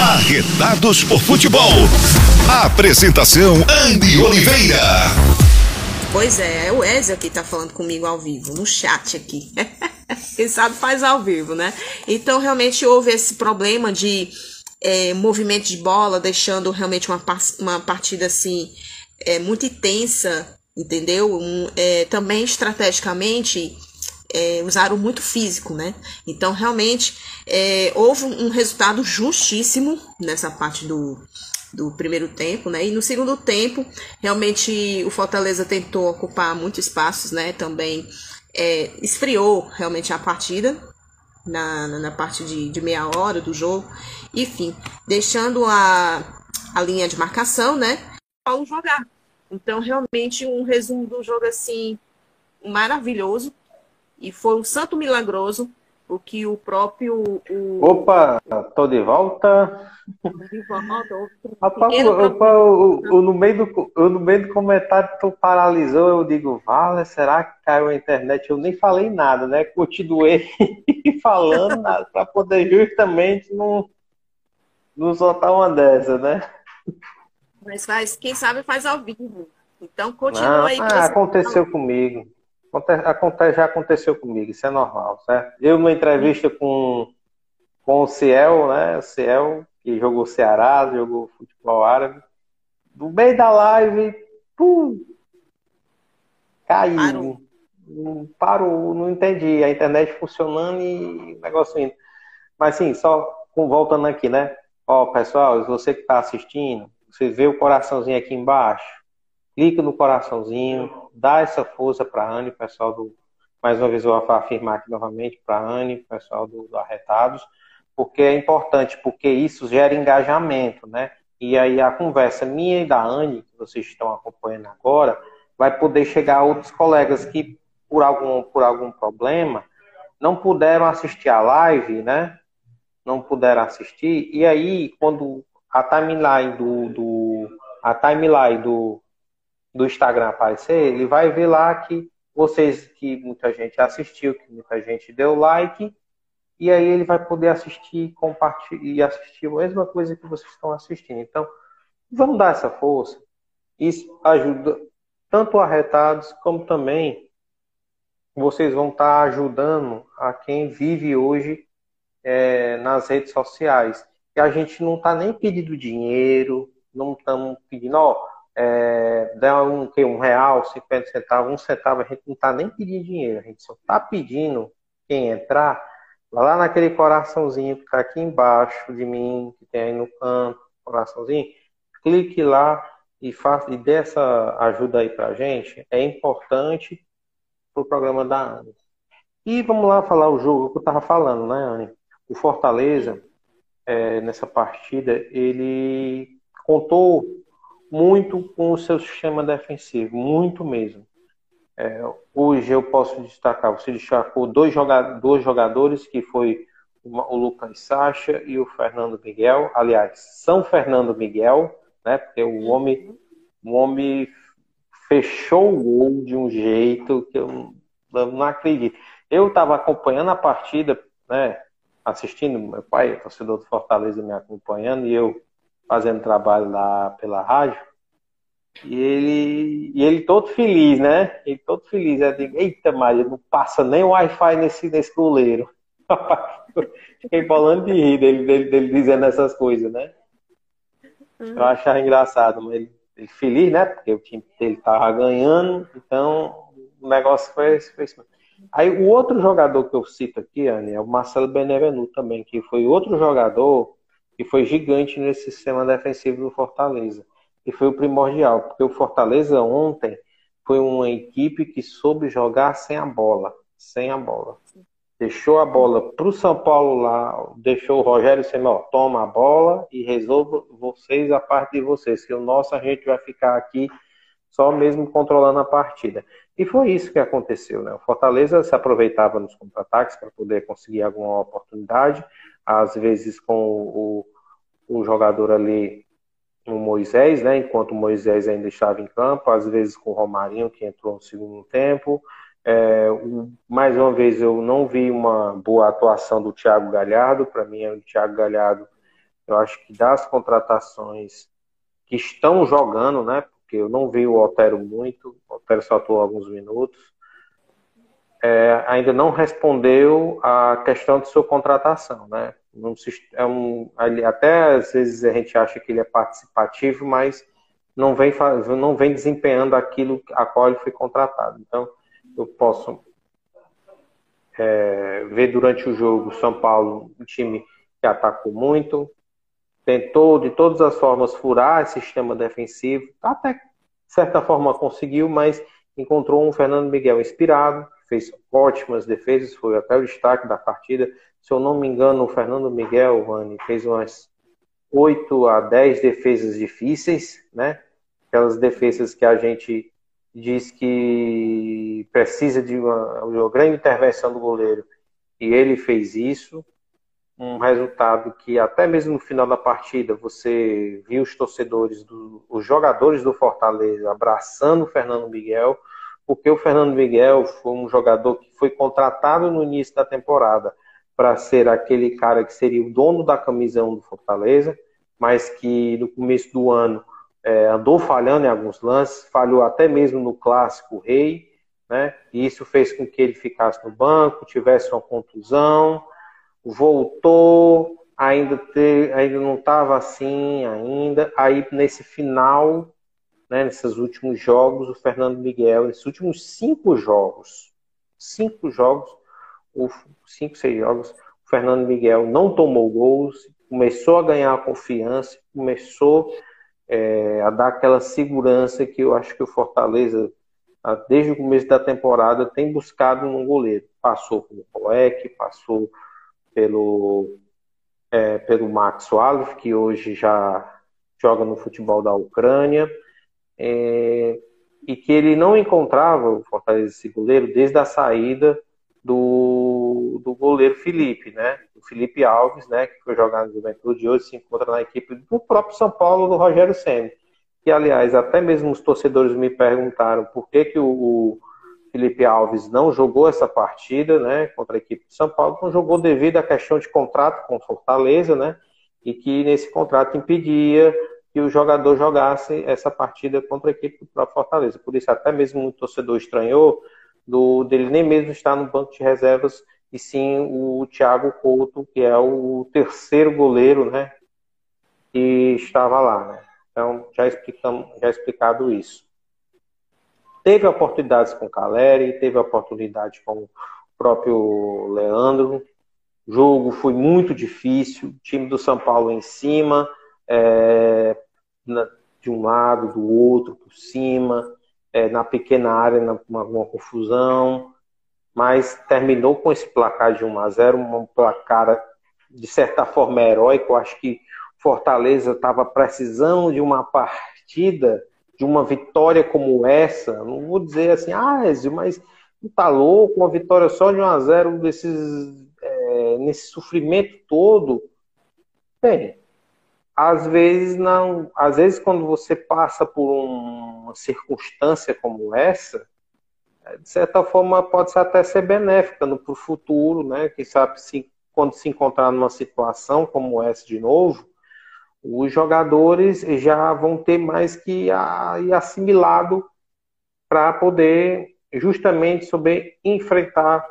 Arretados por Futebol. Apresentação Andy Oliveira. Pois é, é o Ezio que tá falando comigo ao vivo, no chat aqui. Quem sabe faz ao vivo, né? Então, realmente houve esse problema de é, movimento de bola, deixando realmente uma, uma partida assim é, muito intensa, entendeu? Um, é, também estrategicamente é, usaram muito físico, né? Então, realmente, é, houve um resultado justíssimo nessa parte do, do primeiro tempo, né? E no segundo tempo, realmente o Fortaleza tentou ocupar muitos espaços, né? Também é, esfriou realmente a partida na, na parte de, de meia hora do jogo. Enfim, deixando a, a linha de marcação, né? Paulo jogar. Então, realmente, um resumo do jogo assim maravilhoso. E foi um santo milagroso o que o próprio. O... Opa, tô de volta. De volta. Rapaz, opa, o, o, no, meio do, no meio do comentário tu paralisou, eu digo, vale, será que caiu a internet? Eu nem falei nada, né? Continuei falando para poder justamente não, não soltar uma dessa, né? Mas faz, quem sabe faz ao vivo. Então continua aí. Ah, aconteceu comigo. Acontece, já aconteceu comigo, isso é normal, certo? Eu, numa entrevista com, com o Ciel, né? O Ciel, que jogou Ceará, jogou futebol árabe. No meio da live, pum, caiu. Parou. Não, parou, não entendi. A internet funcionando e o negócio indo. Mas sim, só voltando aqui, né? Ó, pessoal, você que está assistindo, você vê o coraçãozinho aqui embaixo, clica no coraçãozinho, dá essa força para a Anne, pessoal do. Mais uma vez eu vou afirmar aqui novamente para a Anne, pessoal do, do Arretados, porque é importante, porque isso gera engajamento, né? E aí a conversa minha e da Anne, que vocês estão acompanhando agora, vai poder chegar a outros colegas que, por algum, por algum problema, não puderam assistir a live, né? Não puderam assistir. E aí, quando a timeline do, do a timeline do, do Instagram aparecer, ele vai ver lá que vocês, que muita gente assistiu, que muita gente deu like, e aí ele vai poder assistir compartilhar, e assistir a mesma coisa que vocês estão assistindo. Então, vamos dar essa força. Isso ajuda tanto arretados como também vocês vão estar ajudando a quem vive hoje é, nas redes sociais. E a gente não está nem pedindo dinheiro, não estamos pedindo, ó, é, dá um, que, um real, 50 centavos, um centavo, a gente não está nem pedindo dinheiro, a gente só está pedindo quem entrar, lá naquele coraçãozinho que está aqui embaixo de mim, que tem aí no canto, coraçãozinho, clique lá e, faça, e dê essa ajuda aí para a gente, é importante para o programa da Anne. E vamos lá falar o jogo que eu estava falando, né, Anne? O Fortaleza, é, nessa partida, ele contou muito com o seu sistema defensivo, muito mesmo. É, hoje eu posso destacar, você destacou dois, jogadores, dois jogadores, que foi o Lucas Sacha e o Fernando Miguel. Aliás, São Fernando Miguel, né? Porque o homem, o homem fechou o gol de um jeito que eu não acredito. Eu estava acompanhando a partida, né? Assistindo, meu pai, torcedor do Fortaleza, me acompanhando, e eu fazendo trabalho lá pela rádio, e ele, e ele todo feliz, né? Ele todo feliz. Eu digo, eita Maria, não passa nem Wi-Fi nesse, nesse goleiro. Fiquei falando de rir dele, dele, dele dizendo essas coisas, né? Uhum. Eu achava engraçado, mas ele, ele, feliz, né? Porque o time dele tava ganhando, então o negócio foi, foi isso. Aí o outro jogador que eu cito aqui, Anne, é o Marcelo Benevenu também, que foi outro jogador que foi gigante nesse sistema defensivo do Fortaleza. E foi o primordial, porque o Fortaleza ontem foi uma equipe que soube jogar sem a bola. Sem a bola. Deixou a bola para o São Paulo lá, deixou o Rogério ó, toma a bola e resolva vocês a parte de vocês, que o nosso a gente vai ficar aqui só mesmo controlando a partida. E foi isso que aconteceu, né? O Fortaleza se aproveitava nos contra-ataques para poder conseguir alguma oportunidade, às vezes com o, o jogador ali, o Moisés, né, enquanto o Moisés ainda estava em campo, às vezes com o Romarinho, que entrou no segundo tempo. É, mais uma vez, eu não vi uma boa atuação do Thiago Galhardo. Para mim, o Thiago Galhardo Eu acho que das contratações que estão jogando, né? Porque eu não vi o Otero muito, o Otero só atuou alguns minutos. É, ainda não respondeu a questão de sua contratação, né? é um, até às vezes a gente acha que ele é participativo, mas não vem, não vem desempenhando aquilo a qual ele foi contratado. Então, eu posso é, ver durante o jogo São Paulo um time que atacou muito, tentou de todas as formas furar esse sistema defensivo, até de certa forma conseguiu, mas encontrou um Fernando Miguel inspirado, fez ótimas defesas, foi até o destaque da partida. Se eu não me engano, o Fernando Miguel, Rani, fez umas 8 a 10 defesas difíceis, né? Aquelas defesas que a gente diz que precisa de uma, uma grande intervenção do goleiro. E ele fez isso um resultado que até mesmo no final da partida você viu os torcedores, do, os jogadores do Fortaleza abraçando o Fernando Miguel, porque o Fernando Miguel foi um jogador que foi contratado no início da temporada para ser aquele cara que seria o dono da camisão do Fortaleza, mas que no começo do ano é, andou falhando em alguns lances, falhou até mesmo no clássico Rei, né? E isso fez com que ele ficasse no banco, tivesse uma contusão, voltou, ainda, ter, ainda não estava assim ainda. Aí nesse final, né, nesses últimos jogos, o Fernando Miguel, nesses últimos cinco jogos, cinco jogos, ou cinco, seis jogos, o Fernando Miguel não tomou gols, começou a ganhar confiança, começou é, a dar aquela segurança que eu acho que o Fortaleza, desde o começo da temporada, tem buscado no goleiro. Passou pelo Poek, passou pelo, é, pelo Max Walov, que hoje já joga no futebol da Ucrânia, é, e que ele não encontrava o Fortaleza esse goleiro desde a saída do, do goleiro Felipe, né? O Felipe Alves, né? Que foi jogar no Juventude hoje se encontra na equipe do próprio São Paulo, do Rogério Senna. Que, aliás, até mesmo os torcedores me perguntaram por que, que o, o Felipe Alves não jogou essa partida, né? Contra a equipe de São Paulo, não jogou devido à questão de contrato com Fortaleza, né? E que nesse contrato impedia que o jogador jogasse essa partida contra a equipe do próprio Fortaleza. Por isso, até mesmo o torcedor estranhou do, dele nem mesmo estar no banco de reservas, e sim o Thiago Couto, que é o terceiro goleiro, né? Que estava lá, né? Então, já, explicamos, já explicado isso. Teve oportunidades com o Caleri, teve oportunidade com o próprio Leandro. O jogo foi muito difícil, o time do São Paulo em cima, é, na, de um lado, do outro, por cima, é, na pequena área, na, uma, confusão, mas terminou com esse placar de 1 a 0 um placar de certa forma heróico. Acho que Fortaleza estava precisando de uma partida, de uma vitória como essa. Não vou dizer assim, ah, Ezio, mas não tá louco, uma vitória só de 1 a 0 desses, é, nesse sofrimento todo. Bem, às vezes não, às vezes quando você passa por uma circunstância como essa, é, de certa forma pode até ser benéfica no pro futuro, né? Quem sabe se quando se encontrar numa situação como essa de novo, os jogadores já vão ter mais que ir assimilado para poder justamente saber enfrentar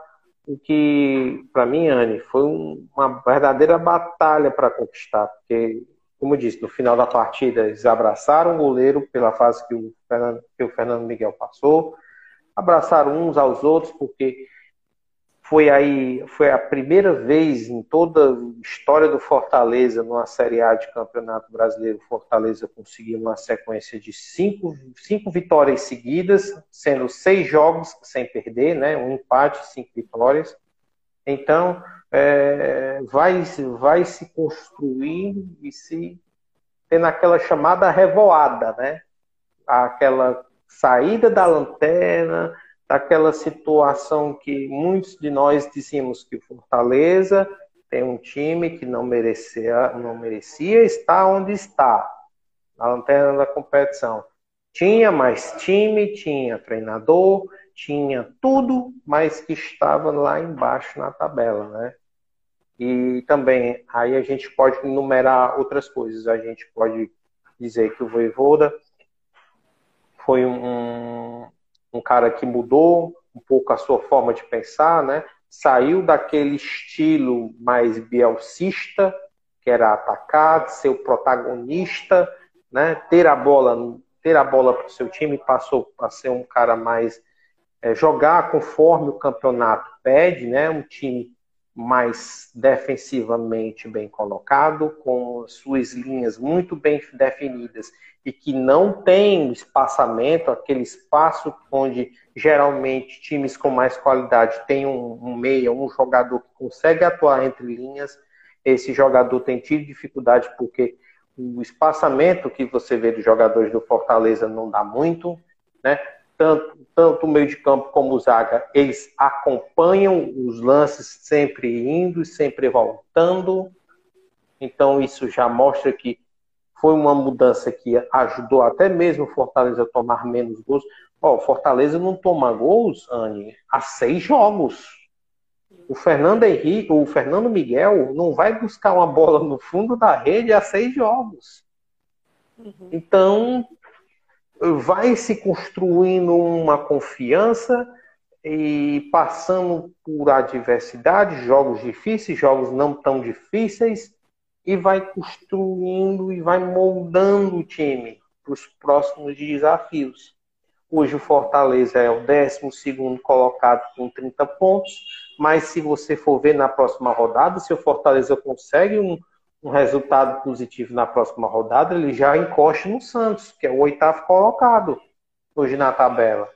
o que, para mim, Anne, foi uma verdadeira batalha para conquistar, porque como disse, no final da partida eles abraçaram o goleiro pela fase que o Fernando, que o Fernando Miguel passou, abraçaram uns aos outros, porque foi aí, foi a primeira vez em toda a história do Fortaleza, numa Série A de Campeonato Brasileiro, Fortaleza conseguiu uma sequência de cinco, cinco vitórias seguidas, sendo seis jogos sem perder, né? Um empate, cinco vitórias. Então, é, vai, vai se construindo e se tendo aquela chamada revoada, né? Aquela saída da lanterna, daquela situação que muitos de nós dizíamos que Fortaleza tem um time que não merecia, não merecia estar onde está, na lanterna da competição. Tinha mais time, tinha treinador, tinha tudo, mas que estava lá embaixo na tabela, né? E também, aí a gente pode enumerar outras coisas. A gente pode dizer que o Voivoda foi um, um cara que mudou um pouco a sua forma de pensar, né? Saiu daquele estilo mais bielcista, que era atacar, ser o protagonista, né? Ter a bola, ter a bola para o seu time, passou a ser um cara mais é, jogar conforme o campeonato pede, né? Um time mais defensivamente bem colocado, com suas linhas muito bem definidas e que não tem espaçamento, aquele espaço onde geralmente times com mais qualidade têm um, um meia, um jogador que consegue atuar entre linhas. Esse jogador tem tido dificuldade porque o espaçamento que você vê dos jogadores do Fortaleza não dá muito, né? Tanto, tanto o meio de campo como o zaga, eles acompanham os lances sempre indo e sempre voltando. Então isso já mostra que foi uma mudança que ajudou até mesmo o Fortaleza a tomar menos gols. Ó, o Fortaleza não toma gols, Anne, há seis jogos. O Fernando Henrique, o Fernando Miguel não vai buscar uma bola no fundo da rede há seis jogos. Uhum. Então, vai se construindo uma confiança e passando por adversidade, jogos difíceis, jogos não tão difíceis, e vai construindo e vai moldando o time para os próximos desafios. Hoje o Fortaleza é o 12 colocado com 30 pontos, mas se você for ver na próxima rodada, se o Fortaleza consegue um, um resultado positivo na próxima rodada, ele já encosta no Santos, que é o oitavo colocado hoje na tabela.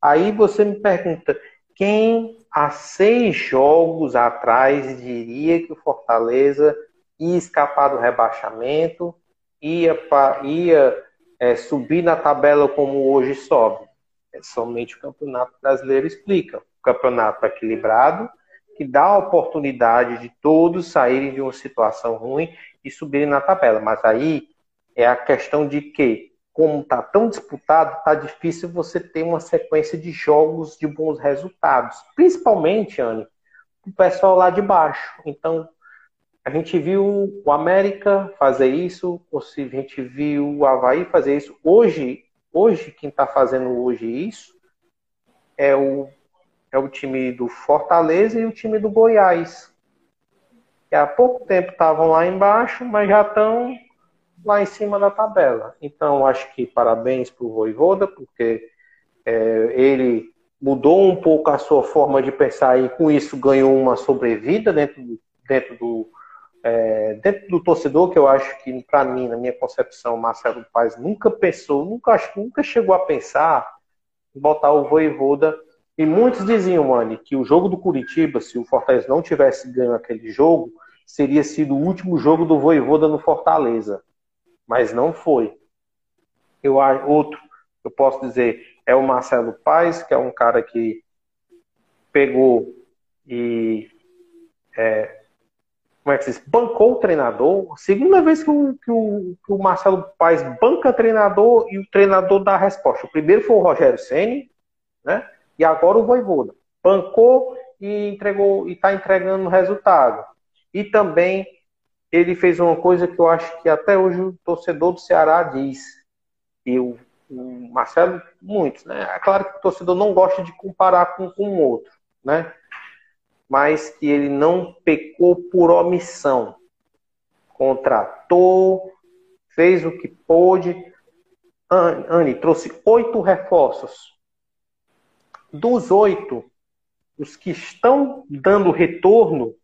Aí você me pergunta, quem há seis jogos atrás diria que o Fortaleza ia escapar do rebaixamento, ia, ia é, subir na tabela como hoje sobe? É somente o Campeonato Brasileiro explica. O campeonato equilibrado, que dá a oportunidade de todos saírem de uma situação ruim e subirem na tabela. Mas aí é a questão de que, como está tão disputado, está difícil você ter uma sequência de jogos de bons resultados. Principalmente, Anne, o pessoal lá de baixo. Então, a gente viu o América fazer isso, ou se a gente viu o Havaí fazer isso. Hoje, hoje quem está fazendo hoje isso é o é o time do Fortaleza e o time do Goiás. Que há pouco tempo estavam lá embaixo, mas já estão lá em cima da tabela. Então, acho que parabéns para o Voivoda, porque é, ele mudou um pouco a sua forma de pensar e com isso ganhou uma sobrevida dentro do, dentro do, é, dentro do torcedor, que eu acho que, para mim, na minha concepção, Marcelo Paes nunca pensou, nunca, acho nunca chegou a pensar em botar o Voivoda e muitos diziam, mano, que o jogo do Curitiba, se o Fortaleza não tivesse ganho aquele jogo, seria sido o último jogo do Voivoda no Fortaleza. Mas não foi. Eu outro, eu posso dizer, é o Marcelo Paes, que é um cara que pegou e é, como é que se diz? bancou o treinador. Segunda vez que o, que o, que o Marcelo Paes banca treinador e o treinador dá a resposta. O primeiro foi o Rogério Ceni, né? E agora o Voivoda bancou e entregou e está entregando resultado. E também ele fez uma coisa que eu acho que até hoje o torcedor do Ceará diz. E o, o Marcelo, muitos, né? É claro que o torcedor não gosta de comparar com o outro, né? Mas que ele não pecou por omissão. Contratou, fez o que pôde. Anne trouxe oito reforços dos oito, os que estão dando retorno,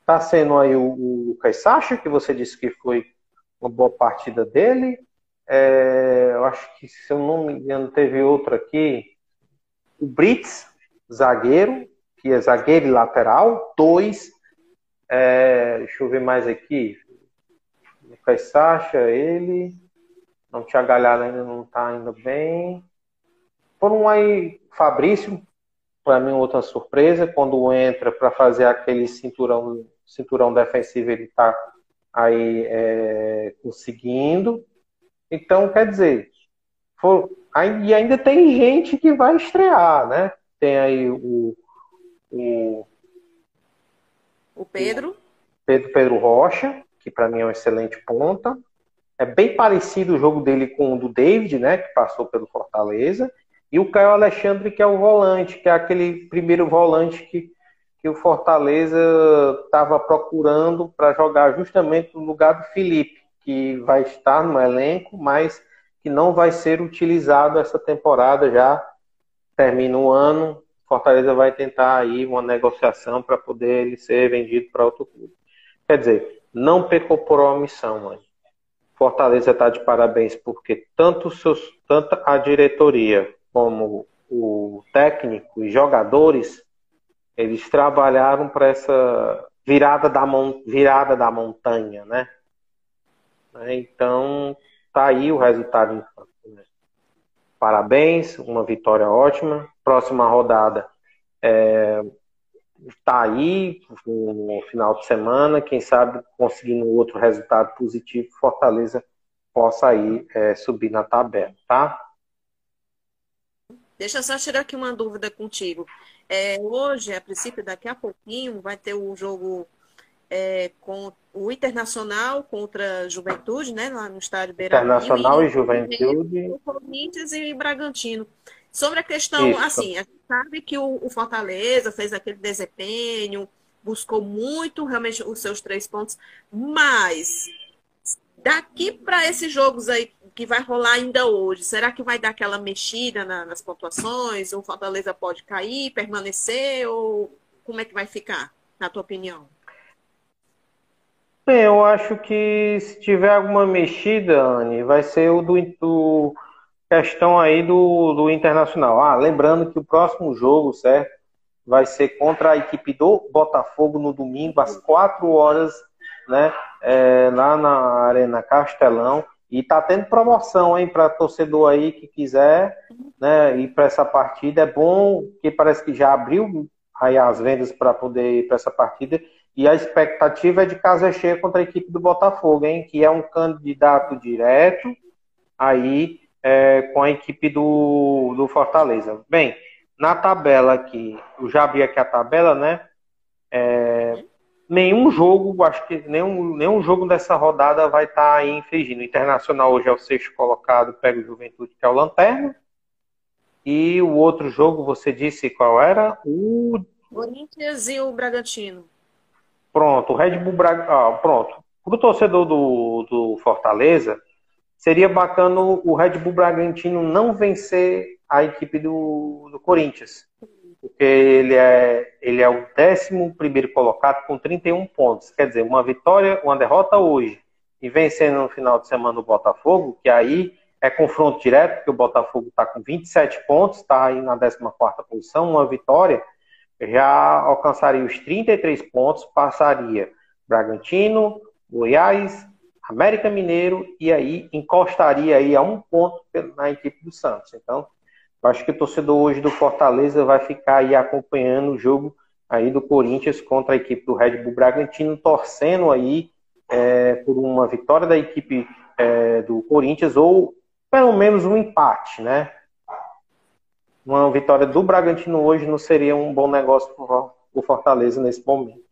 está sendo aí o, o Lucas Sacha, que você disse que foi uma boa partida dele. É, eu acho que, se eu não me engano, teve outro aqui. O Brits, zagueiro, que é zagueiro e lateral. Dois. É, deixa eu ver mais aqui. Lucas Sacha, ele. Não tinha galhado ainda, não está ainda bem. Foram aí Fabrício, para mim, outra surpresa, quando entra para fazer aquele cinturão, cinturão defensivo, ele está aí é, conseguindo. Então, quer dizer, for, e ainda tem gente que vai estrear, né? Tem aí o, o, O Pedro? Pedro Pedro Rocha, que para mim é um excelente ponta. É bem parecido o jogo dele com o do David, né, que passou pelo Fortaleza. E o Caio Alexandre, que é o volante, que é aquele primeiro volante que, que o Fortaleza estava procurando para jogar justamente no lugar do Felipe, que vai estar no elenco, mas que não vai ser utilizado essa temporada já. Termina o ano, Fortaleza vai tentar aí uma negociação para poder ele ser vendido para outro clube. Quer dizer, não pecou por omissão, mãe. Fortaleza está de parabéns porque tanto, seus, tanto a diretoria como o técnico e jogadores, eles trabalharam para essa virada da, virada da montanha, né? Então, tá aí o resultado. Né? Parabéns, uma vitória ótima. Próxima rodada é, tá aí no final de semana. Quem sabe conseguindo outro resultado positivo, Fortaleza possa aí é, subir na tabela, tá? Deixa eu só tirar aqui uma dúvida contigo. É, hoje, a princípio, daqui a pouquinho, vai ter o jogo é, com o Internacional contra a Juventude, né? Lá no estádio Beira Internacional e, e Juventude. O Corinthians e Bragantino. Sobre a questão, Isso. assim, a gente sabe que o, o, Fortaleza fez aquele desempenho, buscou muito realmente os seus três pontos, mas daqui para esses jogos aí que vai rolar ainda hoje? Será que vai dar aquela mexida na, nas pontuações? O Fortaleza pode cair, permanecer? Ou como é que vai ficar, na tua opinião? Bem, eu acho que se tiver alguma mexida, Anne, vai ser o do, do questão aí do, do Internacional. Ah, lembrando que o próximo jogo, certo? Vai ser contra a equipe do Botafogo no domingo, às 4 horas, né? É, lá na Arena Castelão. E tá tendo promoção, hein, para torcedor aí que quiser, né, ir para essa partida. É bom que parece que já abriu aí as vendas para poder ir para essa partida. E a expectativa é de casa cheia contra a equipe do Botafogo, hein, que é um candidato direto aí é, com a equipe do, do Fortaleza. Bem, na tabela aqui, eu já abri aqui a tabela, né? É, nenhum jogo, acho que nenhum, nenhum jogo dessa rodada vai estar tá aí infringindo. O Internacional hoje é o sexto colocado, pega o Juventude, que é o Lanterna. E o outro jogo, você disse qual era? O. Corinthians e o Bragantino. Pronto, o Red Bull Bragantino. Ah, pronto. Para o torcedor do, do Fortaleza, seria bacana o Red Bull Bragantino não vencer a equipe do, do Corinthians ele é, ele é o 11 colocado com 31 pontos. Quer dizer, uma vitória, uma derrota hoje e vencendo no final de semana o Botafogo, que aí é confronto direto, porque o Botafogo está com 27 pontos, está aí na 14 posição, uma vitória já alcançaria os 33 pontos, passaria Bragantino, Goiás, América Mineiro e aí encostaria aí a um ponto na equipe do Santos. Então, Acho que o torcedor hoje do Fortaleza vai ficar aí acompanhando o jogo aí do Corinthians contra a equipe do Red Bull Bragantino, torcendo aí é, por uma vitória da equipe é, do Corinthians ou pelo menos um empate, né? Uma vitória do Bragantino hoje não seria um bom negócio para o Fortaleza nesse momento.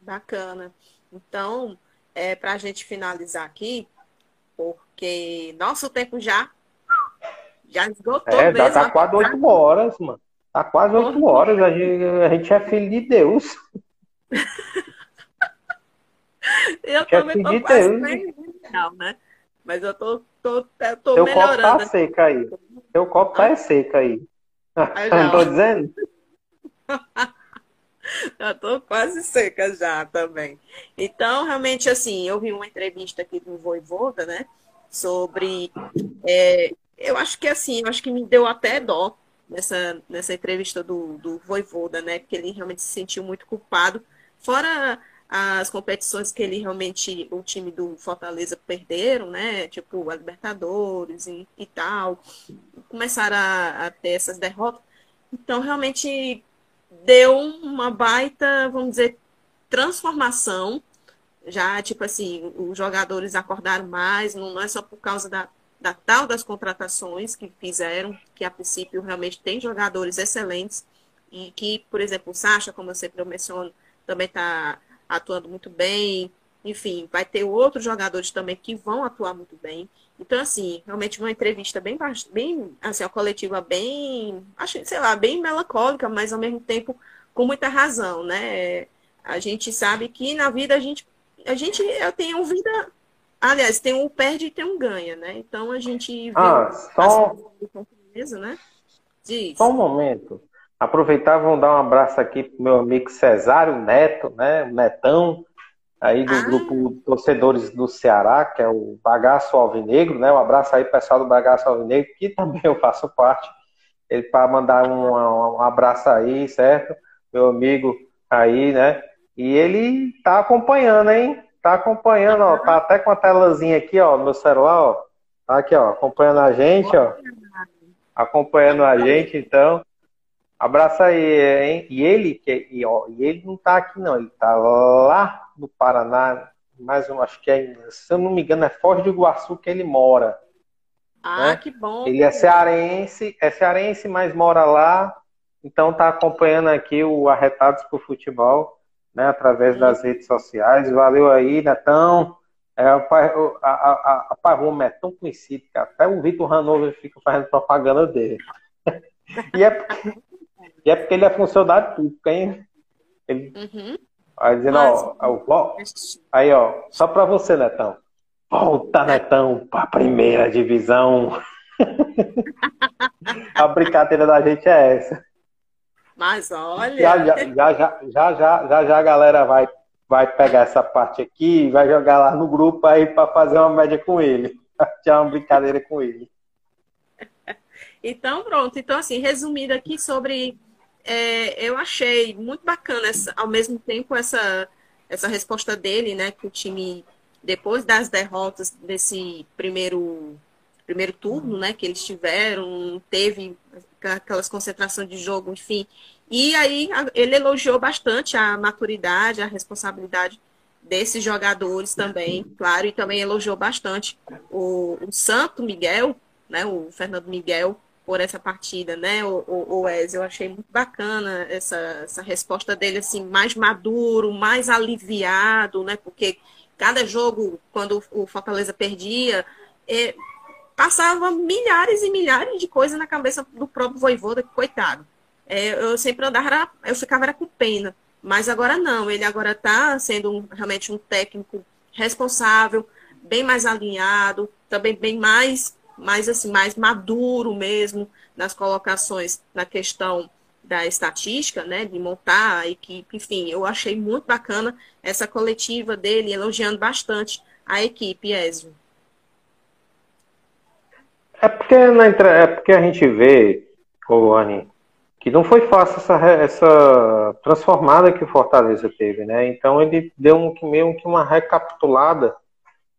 Bacana. Então, é, para a gente finalizar aqui, porque nosso tempo já já esgotou é, mesmo. Tá quase oito horas, mano. Tá quase oito horas. A gente, a gente é filho de Deus. eu também tô quase né? Mas eu tô, tô, tô Seu melhorando. copo tá seco aí. Seu copo tá seco aí. Não tô dizendo? já tô quase seca já também. Então, realmente, assim, eu vi uma entrevista aqui do Voivoda, né? Sobre é, eu acho que assim, eu acho que me deu até dó nessa, nessa entrevista do, do Voivoda, né? Porque ele realmente se sentiu muito culpado. Fora as competições que ele realmente, o time do Fortaleza perderam, né? Tipo, a Libertadores e, e tal. Começaram a, a ter essas derrotas. Então, realmente deu uma baita, vamos dizer, transformação. Já, tipo assim, os jogadores acordaram mais, não, é só por causa da, da tal das contratações que fizeram, que a princípio realmente tem jogadores excelentes e que, por exemplo, o Sacha, como eu sempre menciono, também está atuando muito bem. Enfim, vai ter outros jogadores também que vão atuar muito bem. Então, assim, realmente uma entrevista bem, bem assim, a coletiva bem, acho, sei lá, bem melancólica, mas ao mesmo tempo com muita razão, né? A gente sabe que na vida a gente, a gente eu tenho vida, aliás, tem um perde e tem um ganha, né? Então a gente ah, só... Beleza, né? Diz. Só um momento. Aproveitar, vamos dar um abraço aqui pro meu amigo Cesário Neto, né? Netão, aí do ah. grupo Torcedores do Ceará, que é o Bagaço Alvinegro, né? Um abraço aí, pessoal do Bagaço Alvinegro, que também eu faço parte. Ele para mandar um, um, abraço aí, certo? Meu amigo aí, né? E ele tá acompanhando, hein? Tá acompanhando, ó. Tá até com a telazinha aqui, ó, no meu celular, ó. Tá aqui, ó, acompanhando a gente, ó. Acompanhando a gente, então. Abraça aí, hein? E ele, que, e, ó, e ele não tá aqui, não. Ele tá lá no Paraná, mais um, acho que é, se eu não me engano, é Foz do Iguaçu que ele mora. Ah, né? que bom. Ele é cearense, é cearense, mas mora lá. Então tá acompanhando aqui o Arretados por Futebol, né? Através das redes sociais. Valeu aí, Netão. É, a, a, a, a Roma é tão conhecido que até o Vitor Hanover fica fazendo propaganda dele. e, é, e é porque ele é funcionário público, hein? Ele, uhum. Aí dizendo, ó, ó, aí, ó, só pra você, Netão. Volta, Netão, pra primeira divisão. a brincadeira da gente é essa. Mas olha. Já já, já, já, já, já, já a galera vai, vai pegar essa parte aqui e vai jogar lá no grupo aí para fazer uma média com ele. Tirar uma brincadeira com ele. Então, pronto. Então, assim, resumindo aqui sobre é, eu achei muito bacana, essa, ao mesmo tempo, essa, essa resposta dele, né? Que o time, depois das derrotas desse primeiro, primeiro turno, né? Que eles tiveram, teve aquelas concentrações de jogo, enfim. E aí ele elogiou bastante a maturidade, a responsabilidade desses jogadores também, claro, e também elogiou bastante o, o Santo Miguel, né? O Fernando Miguel, por essa partida, né, o, o, o? Eu achei muito bacana essa, essa resposta dele, assim, mais maduro, mais aliviado, né, porque cada jogo, quando o Fortaleza perdia, é, passava milhares e milhares de coisas na cabeça do próprio Voivoda, coitado. É, eu sempre andava, eu ficava era com pena, mas agora não, ele agora está sendo um, realmente um técnico responsável, bem mais alinhado, também bem mais mais assim, mais maduro mesmo nas colocações na questão da estatística, né, de montar a equipe, enfim, eu achei muito bacana essa coletiva dele, elogiando bastante a equipe, Ezio. É porque, na, é porque a gente vê, Anny, que não foi fácil essa, essa transformada que o Fortaleza teve, né? Então ele deu um, meio que uma recapitulada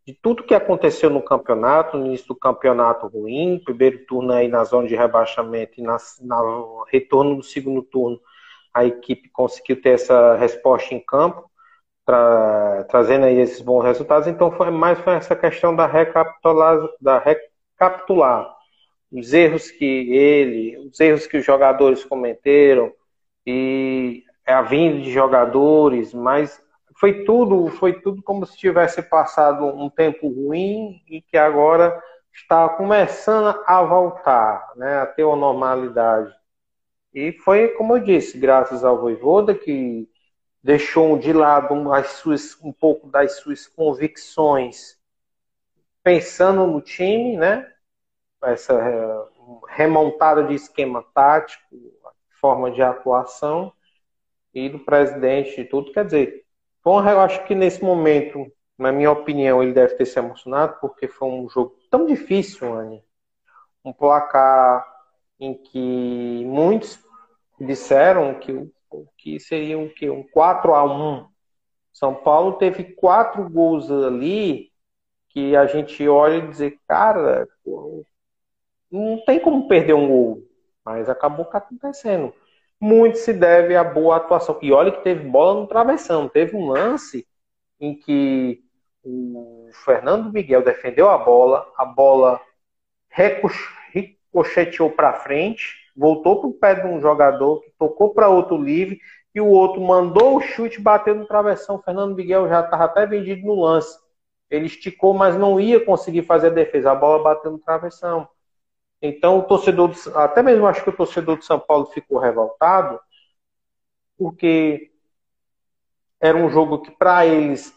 de tudo que aconteceu no campeonato, no início do campeonato ruim, primeiro turno aí na zona de rebaixamento e na, na retorno do segundo turno, a equipe conseguiu ter essa resposta em campo, tra, trazendo aí esses bons resultados. Então foi mais foi essa questão da recapitular, da recapitular os erros que ele, os erros que os jogadores cometeram e a vinda de jogadores, mas foi tudo, foi tudo como se tivesse passado um tempo ruim e que agora está começando a voltar, né, a ter uma normalidade. E foi, como eu disse, graças ao Voivoda que deixou de lado as suas, um pouco das suas convicções, pensando no time, né, essa é, remontada de esquema tático, forma de atuação, e do presidente e tudo, quer dizer, Bom, eu acho que nesse momento, na minha opinião, ele deve ter se emocionado porque foi um jogo tão difícil, Anne. Um placar em que muitos disseram que, que seria um, que, um 4 a 1 São Paulo teve quatro gols ali que a gente olha e dizer, cara, não tem como perder um gol. Mas acabou acontecendo muito se deve à boa atuação. E olha que teve bola no travessão. Teve um lance em que o Fernando Miguel defendeu a bola, a bola ricocheteou para frente, voltou para o pé de um jogador que tocou para outro livre e o outro mandou o chute, bateu no travessão. O Fernando Miguel já estava até vendido no lance. Ele esticou, mas não ia conseguir fazer a defesa. A bola bateu no travessão. Então, o torcedor, até mesmo acho que o torcedor de São Paulo ficou revoltado, porque era um jogo que, para eles,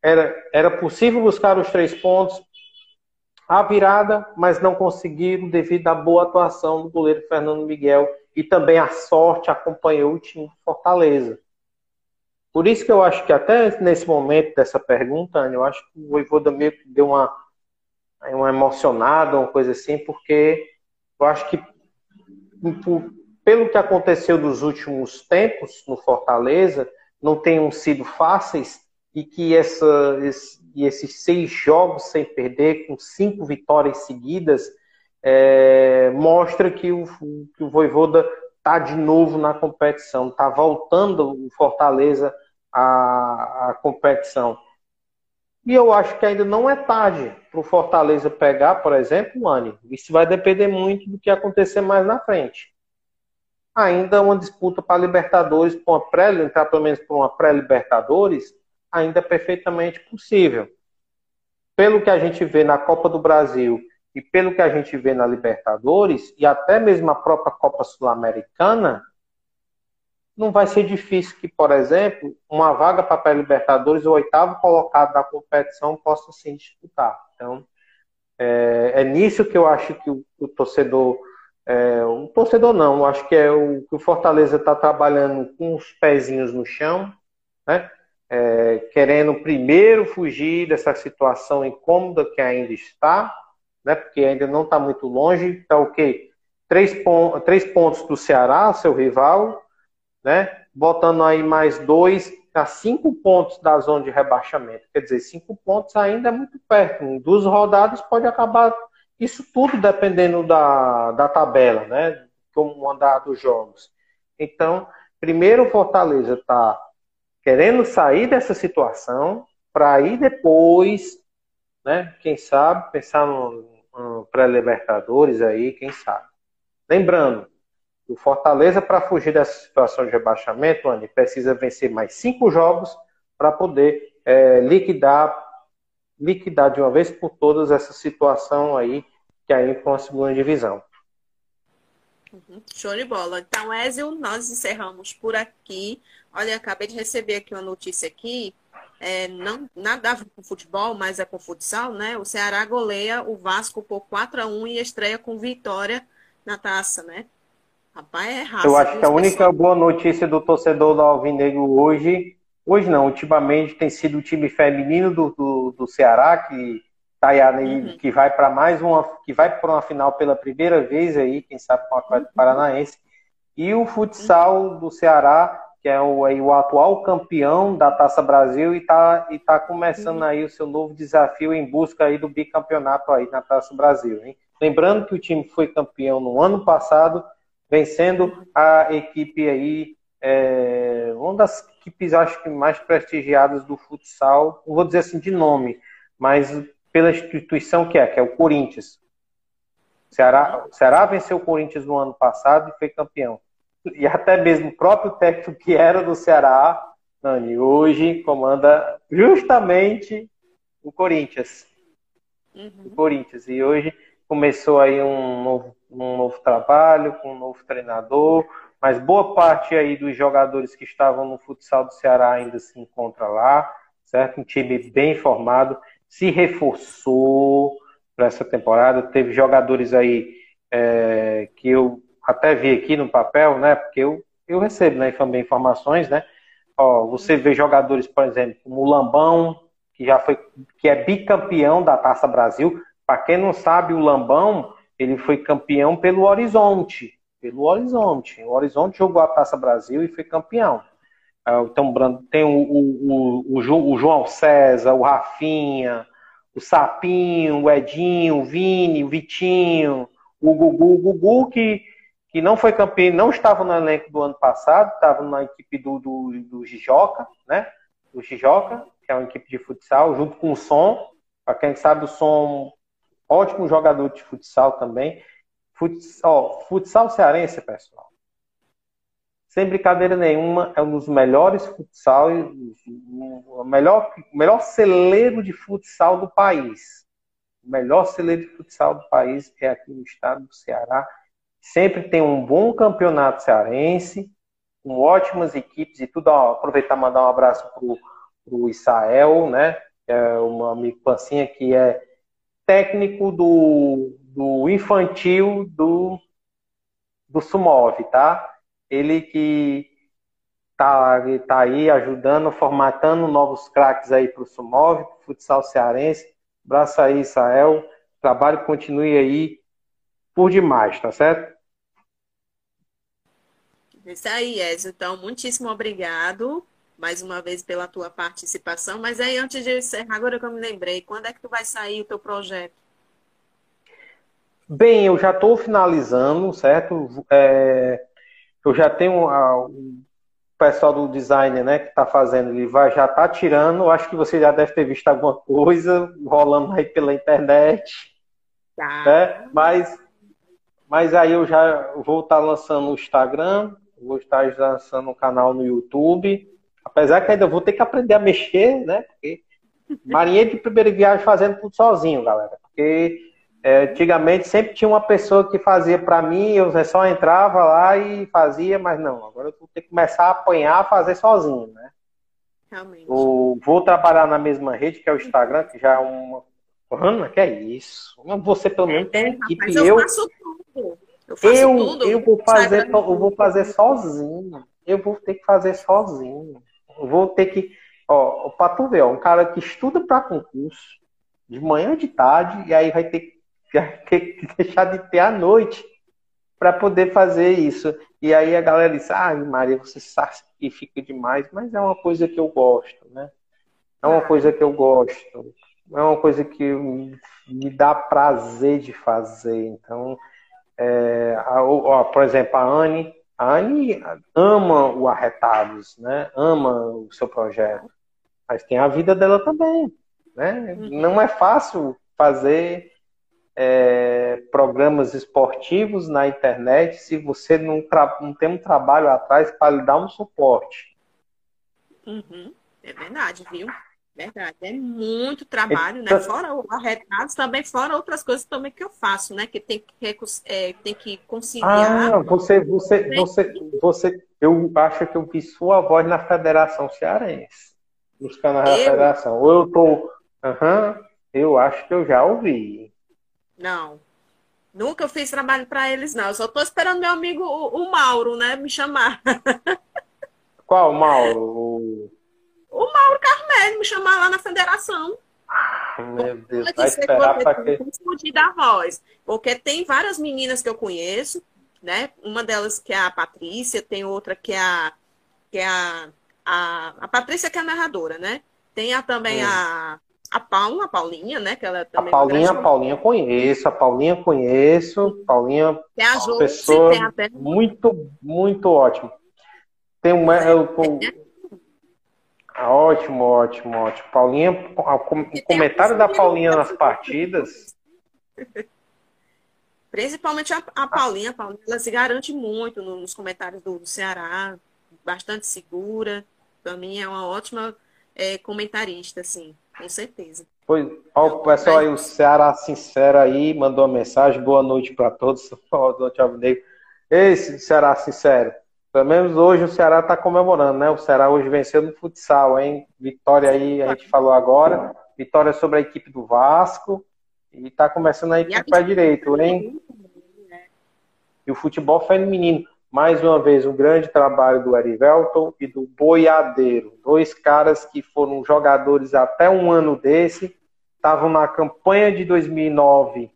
era, era possível buscar os três pontos, a virada, mas não conseguiram devido à boa atuação do goleiro Fernando Miguel e também a sorte acompanhou o time Fortaleza. Por isso que eu acho que até nesse momento dessa pergunta, eu acho que o Voivoda meio que deu uma, uma emocionada, uma coisa assim, porque eu acho que pelo que aconteceu nos últimos tempos no Fortaleza, não tenham sido fáceis e que essa, esse, esses seis jogos sem perder, com cinco vitórias seguidas, é, mostra que o, que o Voivoda está de novo na competição, está voltando o Fortaleza à, à competição. E eu acho que ainda não é tarde para o Fortaleza pegar, por exemplo, o Anne. Isso vai depender muito do que acontecer mais na frente. Ainda uma disputa para Libertadores, para uma pré, entrar pelo menos para uma pré-Libertadores, ainda é perfeitamente possível. Pelo que a gente vê na Copa do Brasil e pelo que a gente vê na Libertadores e até mesmo a própria Copa Sul-Americana, não vai ser difícil que, por exemplo, uma vaga para a Libertadores, o oitavo colocado da competição, possa sim disputar. Então, é, é nisso que eu acho que o, o torcedor, é, o torcedor não, eu acho que é o que o Fortaleza está trabalhando com os pezinhos no chão, né? É, querendo primeiro fugir dessa situação incômoda que ainda está, né, porque ainda não está muito longe. Está o quê? Três, três pontos do Ceará, seu rival, né, botando aí mais dois a cinco pontos da zona de rebaixamento. Quer dizer, cinco pontos ainda é muito perto. Em duas rodadas pode acabar isso tudo dependendo da, da tabela, né? Como andar dos jogos. Então, primeiro o Fortaleza está querendo sair dessa situação para aí depois, né? Quem sabe pensar no, no pré-libertadores aí, quem sabe. Lembrando, o Fortaleza, para fugir dessa situação de rebaixamento, Andy, precisa vencer mais cinco jogos para poder é, liquidar, liquidar de uma vez por todas essa situação aí que aí com a segunda divisão. Uhum. Show de bola. Então, Ézio, nós encerramos por aqui. Olha, acabei de receber aqui uma notícia aqui. É, não, nada com futebol, mas é com futsal, né? O Ceará goleia o Vasco por 4 a 1 e estreia com vitória na taça, né? Rapaz, é raça. Eu acho que a única pessoas. boa notícia do torcedor do Alvinegro hoje, hoje não, ultimamente tem sido o time feminino do, do, do Ceará, que tá aí, uhum. que vai para mais uma, que vai para uma final pela primeira vez aí, quem sabe com a Atlético uhum. Paranaense. E o futsal uhum. do Ceará, que é o, aí, o atual campeão da Taça Brasil e está e tá começando uhum. aí o seu novo desafio em busca aí do bicampeonato aí na Taça Brasil, hein? Lembrando que o time foi campeão no ano passado vencendo a equipe aí, é, uma das equipes acho que mais prestigiadas do futsal, não vou dizer assim de nome, mas pela instituição que é, que é o Corinthians. O Ceará, o Ceará venceu o Corinthians no ano passado e foi campeão. E até mesmo o próprio técnico que era do Ceará, Nani, hoje comanda justamente o Corinthians. Uhum. O Corinthians. E hoje começou aí um novo um novo trabalho, com um novo treinador, mas boa parte aí dos jogadores que estavam no futsal do Ceará ainda se encontra lá, certo? Um time bem formado, se reforçou para essa temporada, teve jogadores aí é, que eu até vi aqui no papel, né? Porque eu, eu recebo né, também informações, né? Ó, você vê jogadores, por exemplo, como o Lambão, que já foi, que é bicampeão da Taça Brasil. Para quem não sabe, o Lambão ele foi campeão pelo Horizonte. Pelo Horizonte. O Horizonte jogou a Taça Brasil e foi campeão. Ah, então, tem o, o, o, o João César, o Rafinha, o Sapinho, o Edinho, o Vini, o Vitinho, o Gugu, o Gugu que, que não foi campeão, não estava no elenco do ano passado, estava na equipe do, do, do Gijoca, né? Do Gijoca, que é uma equipe de futsal, junto com o Som. Para quem sabe, o Som ótimo jogador de futsal também. Futsal, futsal cearense, pessoal. sem brincadeira nenhuma, é um dos melhores futsal, o melhor, melhor celeiro de futsal do país. O melhor celeiro de futsal do país é aqui no estado do Ceará. Sempre tem um bom campeonato cearense, com ótimas equipes e tudo. Ó, aproveitar e mandar um abraço pro, pro Israel, né? É um amigo Pancinha que é técnico do, do infantil do, do Sumov, tá? Ele que tá, tá aí ajudando, formatando novos craques aí para o Sumov, pro futsal cearense. Abraço aí, Israel. Trabalho continue aí por demais, tá certo? Isso aí, Ezio. Então, muitíssimo obrigado mais uma vez pela tua participação. Mas aí, antes de eu encerrar, agora que eu me lembrei, quando é que tu vai sair o teu projeto? Bem, eu já estou finalizando, certo? É, eu já tenho a, o pessoal do designer, né, que está fazendo, ele vai já tá tirando. Acho que você já deve ter visto alguma coisa rolando aí pela internet, tá. né? Mas, mas aí eu já vou estar tá lançando o Instagram, vou estar lançando um canal no YouTube. Apesar que ainda vou ter que aprender a mexer, né? Porque marinheiro de primeira viagem fazendo tudo sozinho, galera. Porque é, antigamente sempre tinha uma pessoa que fazia para mim, eu só entrava lá e fazia, mas não, agora eu vou ter que começar a apanhar a fazer sozinho, né? Realmente. Eu vou trabalhar na mesma rede, que é o Instagram, que já é uma. Ana, que é isso? Você pelo menos tem equipe. Rapaz, eu, eu faço tudo. Eu, faço eu, tudo. eu vou fazer, eu vou fazer sozinho. Eu vou ter que fazer sozinho. Vou ter que. Ó, pra tu ver, ó, um cara que estuda para concurso, de manhã de tarde, e aí vai ter que deixar de ter à noite para poder fazer isso. E aí a galera diz, ah, Maria, você sacrifica demais, mas é uma coisa que eu gosto, né? É uma coisa que eu gosto. É uma coisa que me dá prazer de fazer. Então, é, a, ó, por exemplo, a Anne, a Anne ama o Arretados, né? Ama o seu projeto. Mas tem a vida dela também, né? Uhum. Não é fácil fazer é, programas esportivos na internet se você não, não tem um trabalho atrás para lhe dar um suporte. Uhum. É verdade, viu? Verdade. É muito trabalho, né? Fora o arretados, também fora outras coisas também que eu faço, né? Que tem que, é, tem que conciliar. Ah, você, você, você, você, eu acho que eu vi sua voz na Federação Cearense. Nos canais da Federação. Ou eu tô. Uhum, eu acho que eu já ouvi. Não. Nunca fiz trabalho para eles, não. Eu só estou esperando meu amigo, o, o, Mauro, né, me chamar. Qual Mauro? O Mauro Carmelo me chamar lá na federação. Meu Deus, vai esperar para. Explodir da voz. Porque tem várias meninas que eu conheço, né? Uma delas que é a Patrícia, tem outra que é a... Que é a, a, a Patrícia que é a narradora, né? Tem a, também hum. a a Paula, a Paulinha, né? Que ela também a Paulinha, a Paulinha conheço, a Paulinha conheço, Paulinha tem a Josi, pessoa tem a muito, muito ótimo. Tem um, eu, eu, ah, ótimo, ótimo, ótimo. Paulinha, o comentário da Paulinha nas partidas. Principalmente a, a Paulinha, a Paulinha, ela se garante muito nos comentários do, do Ceará, bastante segura. Para mim é uma ótima é, comentarista, assim. Com certeza. Pois, ó, o pessoal aí, o Ceará Sincero aí, mandou uma mensagem, boa noite para todos, boa noite, Alvinegro. Esse Ceará Sincero, pelo menos hoje o Ceará está comemorando, né? O Ceará hoje venceu no futsal, hein? Vitória aí, a gente falou agora, vitória sobre a equipe do Vasco, e está começando aí com o pé direito, hein? Né? E o futebol feminino mais uma vez um grande trabalho do Erivelton e do Boiadeiro, dois caras que foram jogadores até um ano desse, estavam na campanha de 2009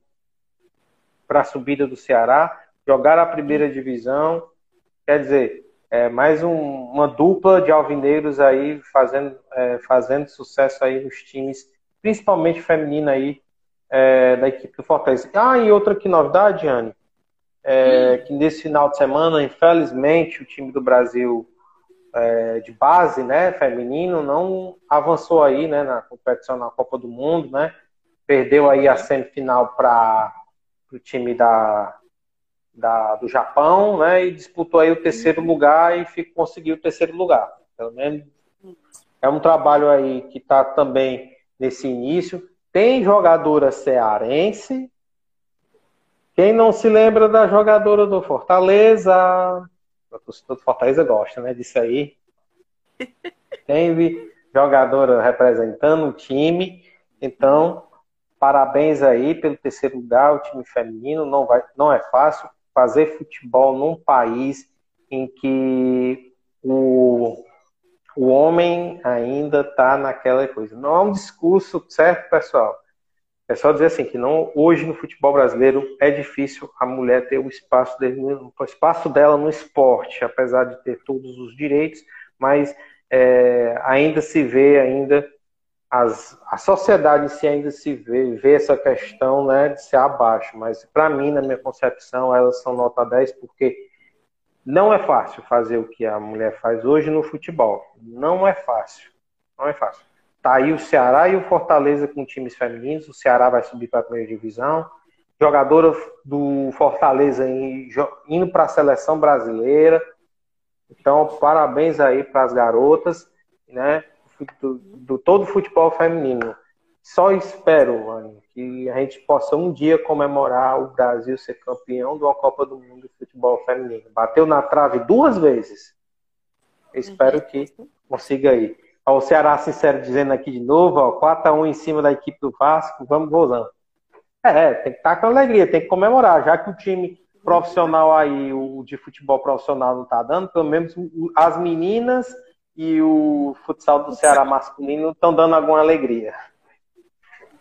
para a subida do Ceará, jogaram a primeira divisão, quer dizer, é, mais um, uma dupla de alvineiros aí fazendo, é, fazendo sucesso aí nos times, principalmente feminino aí é, da equipe do Fortaleza. Ah, e outra que novidade, Anne, é, que nesse final de semana, infelizmente, o time do Brasil é, de base, né, feminino, não avançou aí, né, na competição na Copa do Mundo, né, perdeu aí a semifinal para o time da da, do Japão, né? E disputou aí o terceiro lugar e fico, conseguiu o terceiro lugar. Pelo menos é um trabalho aí que está também nesse início. Tem jogadora cearense. Quem não se lembra da jogadora do Fortaleza? A torcida do Fortaleza gosta, né? Disso aí. Tem jogadora representando o time. Então, parabéns aí pelo terceiro lugar, o time feminino. Não, vai, não é fácil fazer futebol num país em que o, o homem ainda está naquela coisa. Não é um discurso, certo, pessoal? É só dizer assim que não, hoje no futebol brasileiro é difícil a mulher ter o espaço, dele, o espaço dela no esporte, apesar de ter todos os direitos, mas é, ainda se vê ainda as, a sociedade se ainda se vê, vê essa questão né, de ser abaixo, mas para mim, na minha concepção, elas são nota 10 porque não é fácil fazer o que a mulher faz hoje no futebol. Não é fácil. Não é fácil. Tá aí o Ceará e o Fortaleza com times femininos. O Ceará vai subir para a primeira divisão. Jogadora do Fortaleza indo para a seleção brasileira. Então, parabéns aí para as garotas, né? Do, do todo futebol feminino. Só espero, que a gente possa um dia comemorar o Brasil ser campeão de uma Copa do Mundo de futebol feminino. Bateu na trave duas vezes. Espero que consiga aí. o Ceará Sincero dizendo aqui de novo, ó, 4x1 em cima da equipe do Vasco, vamos gozando. É, tem que estar com alegria, tem que comemorar, já que o time profissional aí, o de futebol profissional não está dando, pelo menos as meninas e o futsal do Ceará masculino estão dando alguma alegria.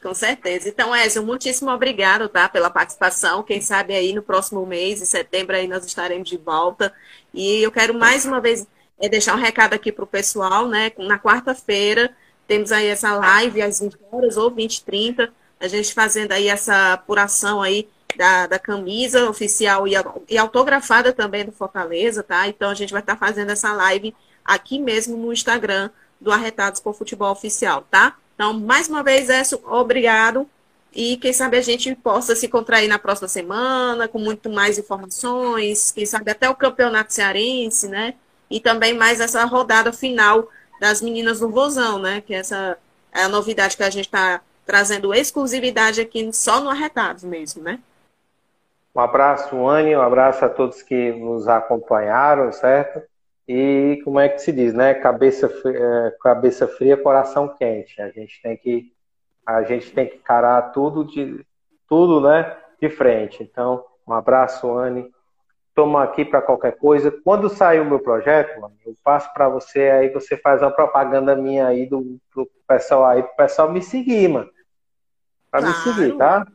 Com certeza. Então, Ezio, muitíssimo obrigado, tá, pela participação. Quem sabe aí no próximo mês, em setembro, aí nós estaremos de volta. E eu quero mais uma vez é, deixar um recado aqui para o pessoal, né? Na quarta-feira temos aí essa live às 20 horas ou 20 30 a gente fazendo aí essa apuração aí da, da camisa oficial e, e autografada também do Fortaleza, tá? Então a gente vai estar tá fazendo essa live aqui mesmo no Instagram do Arretados por Futebol Oficial, tá? Então, mais uma vez, Écio, obrigado. E quem sabe a gente possa se contrair na próxima semana, com muito mais informações, quem sabe até o campeonato cearense, né? E também mais essa rodada final das meninas do Vozão, né? Que essa é a novidade que a gente está trazendo exclusividade aqui só no Arretados mesmo, né? Um abraço, Anne, um abraço a todos que nos acompanharam, certo? E como é que se diz, né? Cabeça, é, cabeça fria, coração quente. A gente tem que a gente tem que encarar tudo de tudo, né? De frente. Então, um abraço, Anne. Toma aqui para qualquer coisa. Quando sair o meu projeto, eu passo para você aí, você faz uma propaganda minha aí do pro pessoal aí, pro pessoal me seguir, mano. Para claro. me seguir, tá?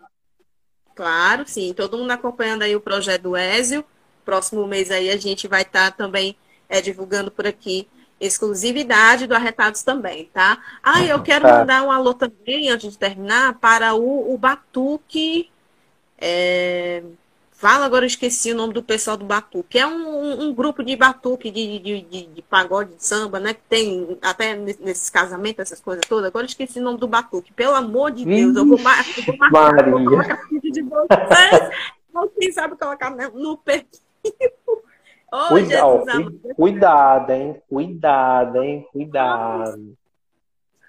Claro, sim. Todo mundo acompanhando aí o projeto do Ézio. Próximo mês aí a gente vai estar tá também é, divulgando por aqui exclusividade do Arretados também, tá? Ah, eu quero tá. mandar um alô também, antes de terminar, para o, o Batuque. É... Fala, agora eu esqueci o nome do pessoal do Batuque. É um, um grupo de batuque, de, de, de, de, pagode, de samba, né? Que tem até nesses casamentos, essas coisas todas. Agora eu esqueci o nome do Batuque. Pelo amor de Deus, eu vou, eu vou marcar, vou colocar de vocês. Quem sabe colocar no perfil Oh, Cuida, cuidado, hein? Cuidado, hein? Cuidado.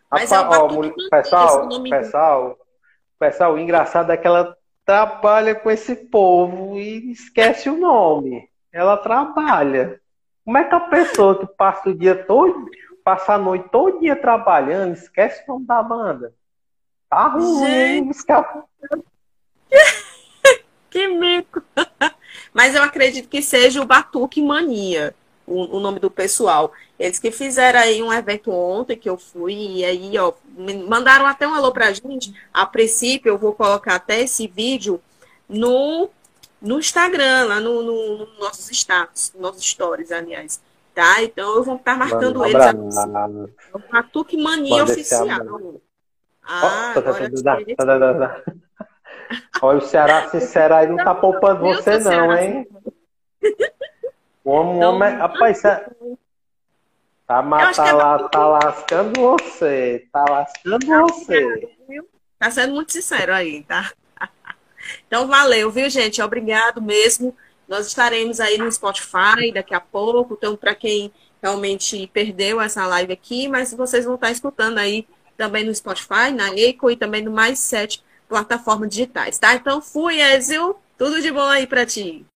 Mas Apa, é ó, pessoal, pessoal, pessoal, o engraçado é que ela trabalha com esse povo e esquece o nome. Ela trabalha. Como é que a pessoa que passa o dia todo, passa a noite todo dia trabalhando, esquece o nome da banda? Tá ruim, Gente. hein? que mico! Mas eu acredito que seja o Batuque Mania, o, o, nome do pessoal. Eles que fizeram aí um evento ontem que eu fui, e aí, ó, mandaram até um alô pra gente. A princípio, eu vou colocar até esse vídeo no, no Instagram, lá no, no, no nossos status, nossos stories, aliás. Tá? Então eu vou estar marcando eles. É o Batuque Mania Oficial. Ah, agora Olha, o Ceará, sincero, aí não tá poupando Deus você, não, hein? O homem, então, homem é- rapaz, tá, mas, tá, é lá, tá lascando você. Tá lascando tá você. Obrigado, tá sendo muito sincero aí, tá? Então, valeu, viu, gente? Obrigado mesmo. Nós estaremos aí no Spotify daqui a pouco. Então, para quem realmente perdeu essa live aqui, mas vocês vão estar escutando aí também no Spotify, na Eco e também no Mais 7 plataformas digitais, tá? Então, fui, Ezio. Tudo de bom aí para ti.